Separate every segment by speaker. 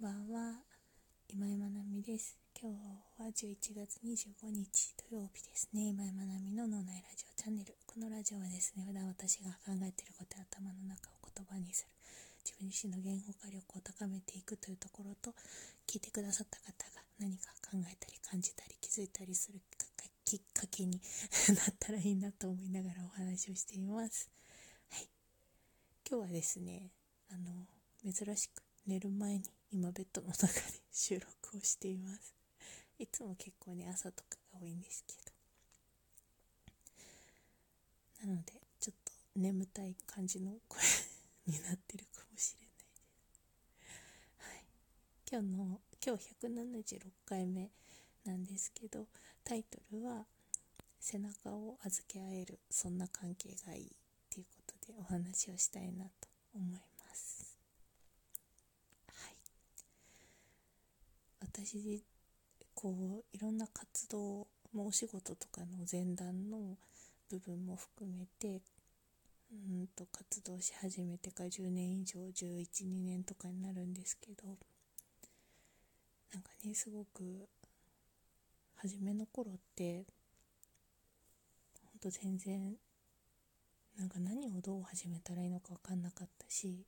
Speaker 1: ばんは。今井まなみです。今日は11月25日土曜日ですね。今井まなみの脳内ラジオチャンネル。このラジオはですね普段私が考えていることや頭の中を言葉にする。自分自身の言語化力を高めていくというところと聞いてくださった方が何か考えたり感じたり気づいたりするきっかけに なったらいいなと思いながらお話をしています。はい。今日はですねあの珍しく寝る前に今ベッドの中で収録をしています。いつも結構ね朝とかが多いんですけど。なのでちょっと眠たい感じの声になってるかもしれないです。はい。今日の今日176回目なんですけどタイトルは「背中を預け合えるそんな関係がいい」っていうことでお話をしたいなと思います。私こういろんな活動もお仕事とかの前段の部分も含めてうんと活動し始めてから10年以上112年とかになるんですけどなんかねすごく初めの頃ってほんと全然なんか何をどう始めたらいいのか分かんなかったし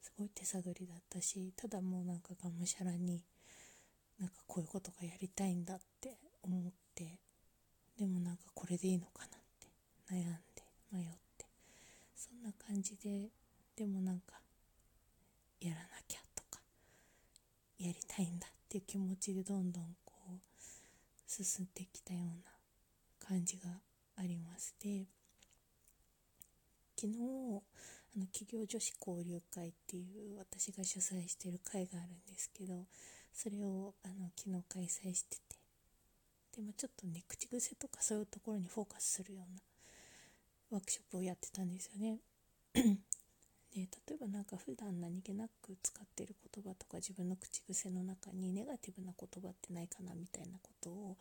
Speaker 1: すごい手探りだったしただもうなんかがむしゃらになんかこういうことがやりたいんだって思ってでもなんかこれでいいのかなって悩んで迷ってそんな感じででもなんかやらなきゃとかやりたいんだっていう気持ちでどんどんこう進んできたような感じがありまして昨日あの企業女子交流会っていう私が主催してる会があるんですけどそれをあの昨日開催してて。でもちょっとね口癖とかそういうところにフォーカスするようなワークショップをやってたんですよね。で例えばなんか普段何気なく使ってる言葉とか自分の口癖の中にネガティブな言葉ってないかなみたいなことを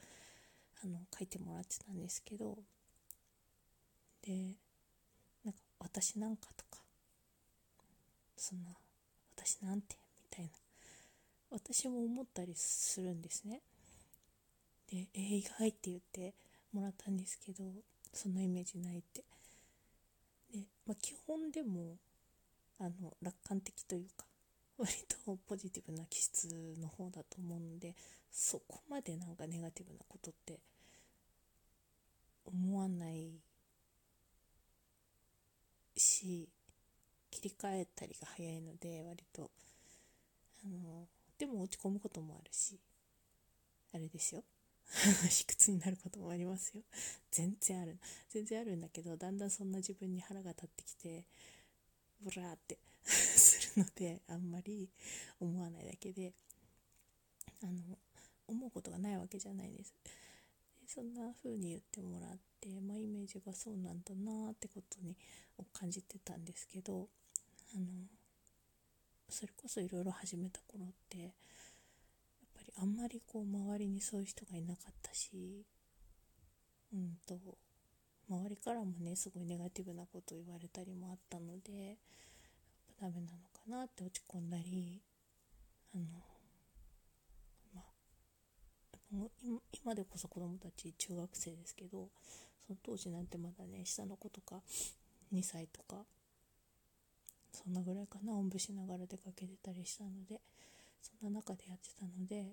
Speaker 1: あの書いてもらってたんですけど。でなんか私なんかとか。そんな私なんて？みたいな。私も思ったりするんですね。で、えー、意外って言ってもらったんですけど、そのイメージないって。で、まあ、基本でも、あの、楽観的というか、割とポジティブな気質の方だと思うので、そこまでなんかネガティブなことって思わないし、切り替えたりが早いので、割と、あの、でも落ち込むこともあるし、あれですよ。卑屈になることもありますよ。全然ある。全然あるんだけど、だんだんそんな自分に腹が立ってきて、ブラーって するので、あんまり思わないだけで、あの、思うことがないわけじゃないです。そんな風に言ってもらって、まあ、イメージがそうなんだなってことに感じてたんですけど、あの、それこそいろいろ始めた頃ってやっぱりあんまりこう周りにそういう人がいなかったしうんと周りからもねすごいネガティブなことを言われたりもあったのでダメなのかなって落ち込んだりあのまあ今でこそ子供たち中学生ですけどその当時なんてまだね下の子とか2歳とかそんなぐらいかな。おんぶしながら出かけてたりしたのでそんな中でやってたのでなん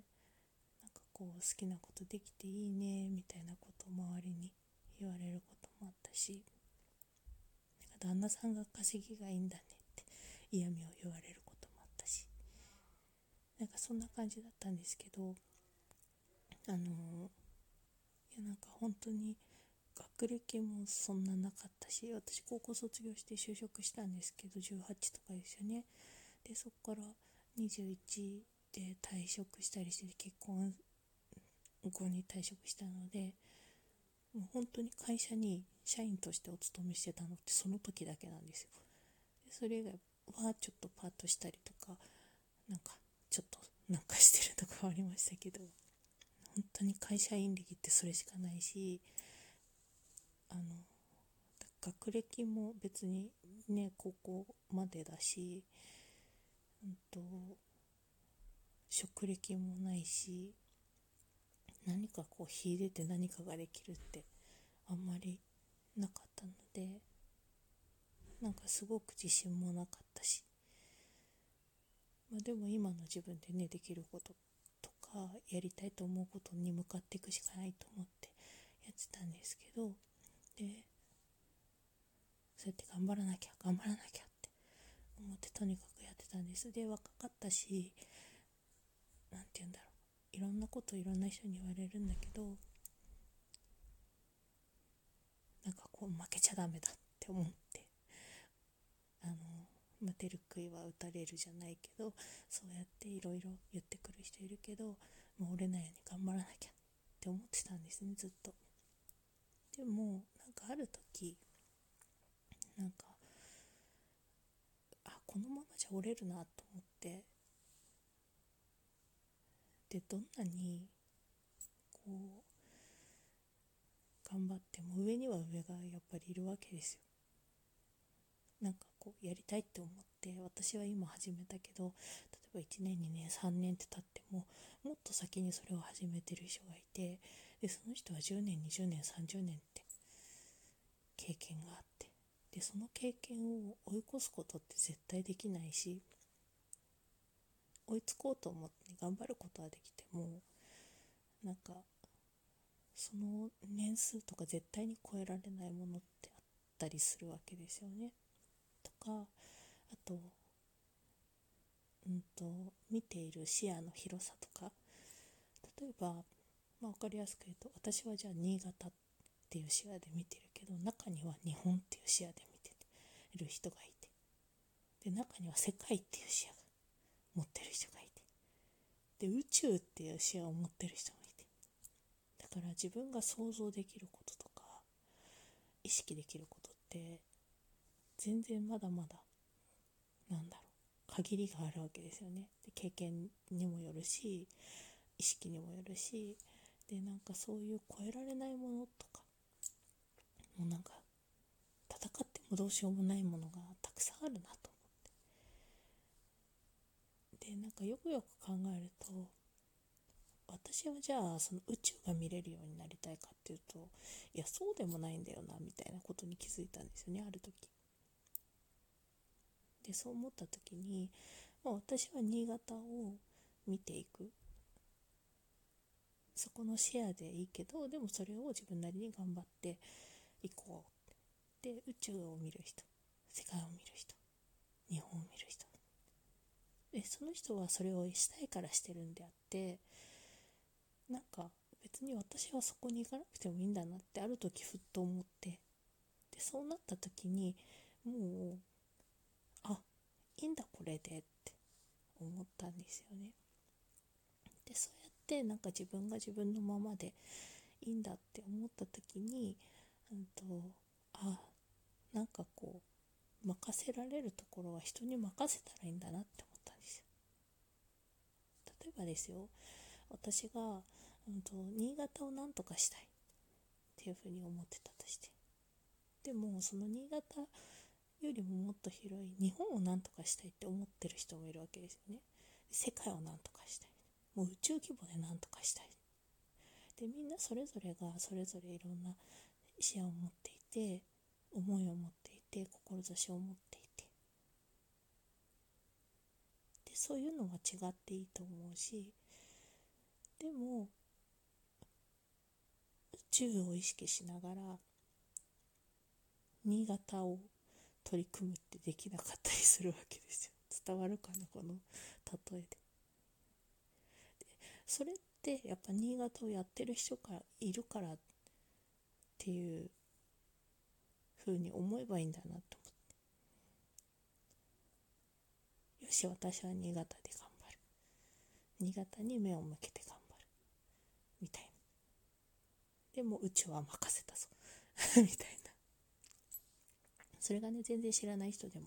Speaker 1: かこう好きなことできていいねみたいなことを周りに言われることもあったしなんか旦那さんが稼ぎがいいんだねって嫌味を言われることもあったしなんかそんな感じだったんですけどあのいやなんか本当に学歴もそんななかったし私高校卒業して就職したんですけど18とかですよね。でそこから21で退職したりして結婚後に退職したのでもう本当に会社に社員としてお勤めしてたのってその時だけなんですよ。でそれ以外はちょっとパートしたりとかなんかちょっとなんかしてるとかはありましたけど本当に会社員歴ってそれしかないしあの学歴も別にね高校までだし、うんと、職歴もないし何かこう秀でて何かができるってあんまりなかったのでなんかすごく自信もなかったし、まあ、でも今の自分でねできることとかやりたいと思うことに向かっていくしかないと思ってやってたんですけどでそうやって頑張らなきゃ頑張らなきゃって思ってとにかくやってたんです。で若かったし何て言うんだろう。いろんなこといろんな人に言われるんだけどなんかこう負けちゃダメだって思ってあのまてる杭は打たれるじゃないけどそうやっていろいろ言ってくる人いるけどもう折れないように頑張らなきゃって思ってたんですねずっと。でもかある時なんかあこのままじゃ折れるなと思ってでどんなにこう頑張っても上には上がやっぱりいるわけですよ。なんかこうやりたいって思って私は今始めたけど例えば1年2年3年って経ってももっと先にそれを始めてる人がいてでその人は10年20年30年って経験があってでその経験を追い越すことって絶対できないし追いつこうと思って頑張ることはできてもなんかその年数とか絶対に超えられないものってあったりするわけですよね。とかあと,、うんと、見ている視野の広さとか例えば、まあ、分かりやすく言うと私はじゃあ新潟っていう視野で見てるけど中には日本っていう視野で見てる人がいてで中には世界っていう視野が持ってる人がいてで宇宙っていう視野を持ってる人もいてだから自分が想像できることとか意識できることって全然まだまだなんだろう限りがあるわけですよね。で経験にもよるし意識にもよるしでなんかそういう超えられないものとかもうなんか戦ってもどうしようもないものがたくさんあるなと思って。でなんかよくよく考えると私はじゃあその宇宙が見れるようになりたいかっていうといやそうでもないんだよなみたいなことに気づいたんですよねある時。でそう思った時に、まあ、私は新潟を見ていく。そこのシェアでいいけどでもそれを自分なりに頑張っていこう。で宇宙を見る人。世界を見る人。日本を見る人。でその人はそれをしたいからしてるんであってなんか別に私はそこに行かなくてもいいんだなってある時ふっと思って。でそうなった時にもうあいいんだこれでって思ったんですよね。でそうやってなんか自分が自分のままでいいんだって思った時に、うんと、あなんかこう任せられるところは人に任せたらいいんだなって思ったんですよ。例えばですよ私が、うんと、新潟を何とかしたい。っていうふうに思ってたとして。でもその新潟よりももっと広い日本を何とかしたいって思ってる人もいるわけですよね。世界を何とかしたい。もう宇宙規模で何とかしたい。でみんなそれぞれがそれぞれいろんな視野を持っていて思いを持っていて志を持っていて。でそういうのは違っていいと思うしでも宇宙を意識しながら新潟を取り組むってできなかったりするわけですよ。伝わるかなこの例えで。でそれってやっぱ新潟をやってる人がいるからっていうふうに思えばいいんだなとよし私は新潟で頑張る。新潟に目を向けて頑張る。みたいな。でも宇宙は任せたぞ。みたいな。それがね全然知らない人でも。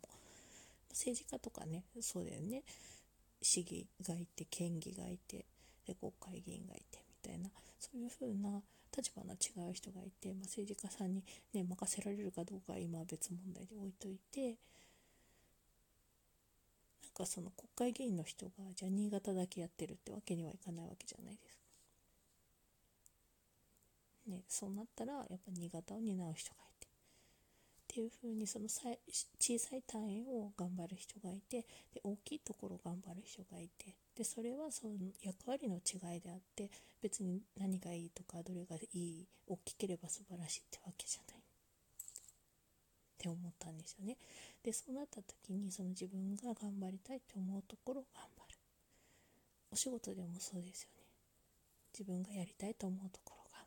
Speaker 1: 政治家とかねそうだよね。市議がいて県議がいてで国会議員がいて。たいなそういうふうな立場の違う人がいて、まあ、政治家さんに、ね、任せられるかどうかは今は別問題で置いといてなんかその国会議員の人がじゃあ新潟だけやってるってわけにはいかないわけじゃないですか。ね、そうなったらやっぱ新潟を担う人がいっていう風にその小さい単位を頑張る人がいてで大きいところを頑張る人がいてでそれはその役割の違いであって別に何がいいとかどれがいい大きければ素晴らしいってわけじゃない。って思ったんですよね。でそうなった時にその自分が頑張りたいって思うところを頑張る。お仕事でもそうですよね。自分がやりたいと思うところを頑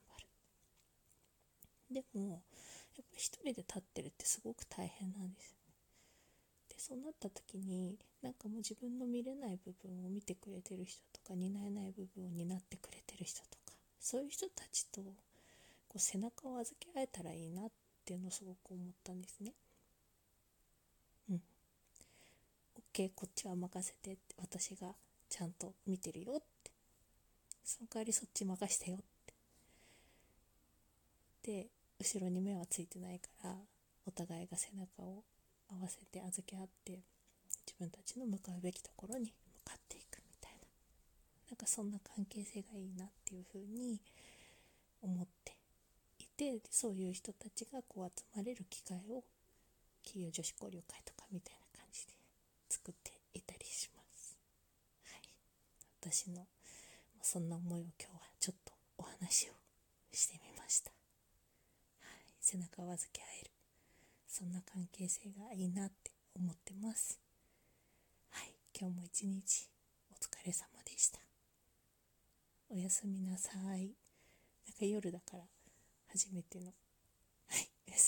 Speaker 1: 張る。でもやっぱ一人で立ってるってすごく大変なんですよね。でそうなった時になんかもう自分の見れない部分を見てくれてる人とか担えない部分を担ってくれてる人とかそういう人たちとこう背中を預け合えたらいいなっていうのをすごく思ったんですね。うん。OK こっちは任せてって私がちゃんと見てるよってその代わりそっち任してよってで後ろに目はついてないからお互いが背中を合わせて預け合って自分たちの向かうべきところに向かっていくみたいななんかそんな関係性がいいなっていうふうに思っていてそういう人たちがこう集まれる機会を企業女子交流会とかみたいな感じで作っていたりします。はい、私のそんな思いを今日はちょっとお話をしてみました。背中を預け合える。そんな関係性がいいなって思ってます。はい今日も一日お疲れ様でした。おやすみなさい。なんか夜だから初めての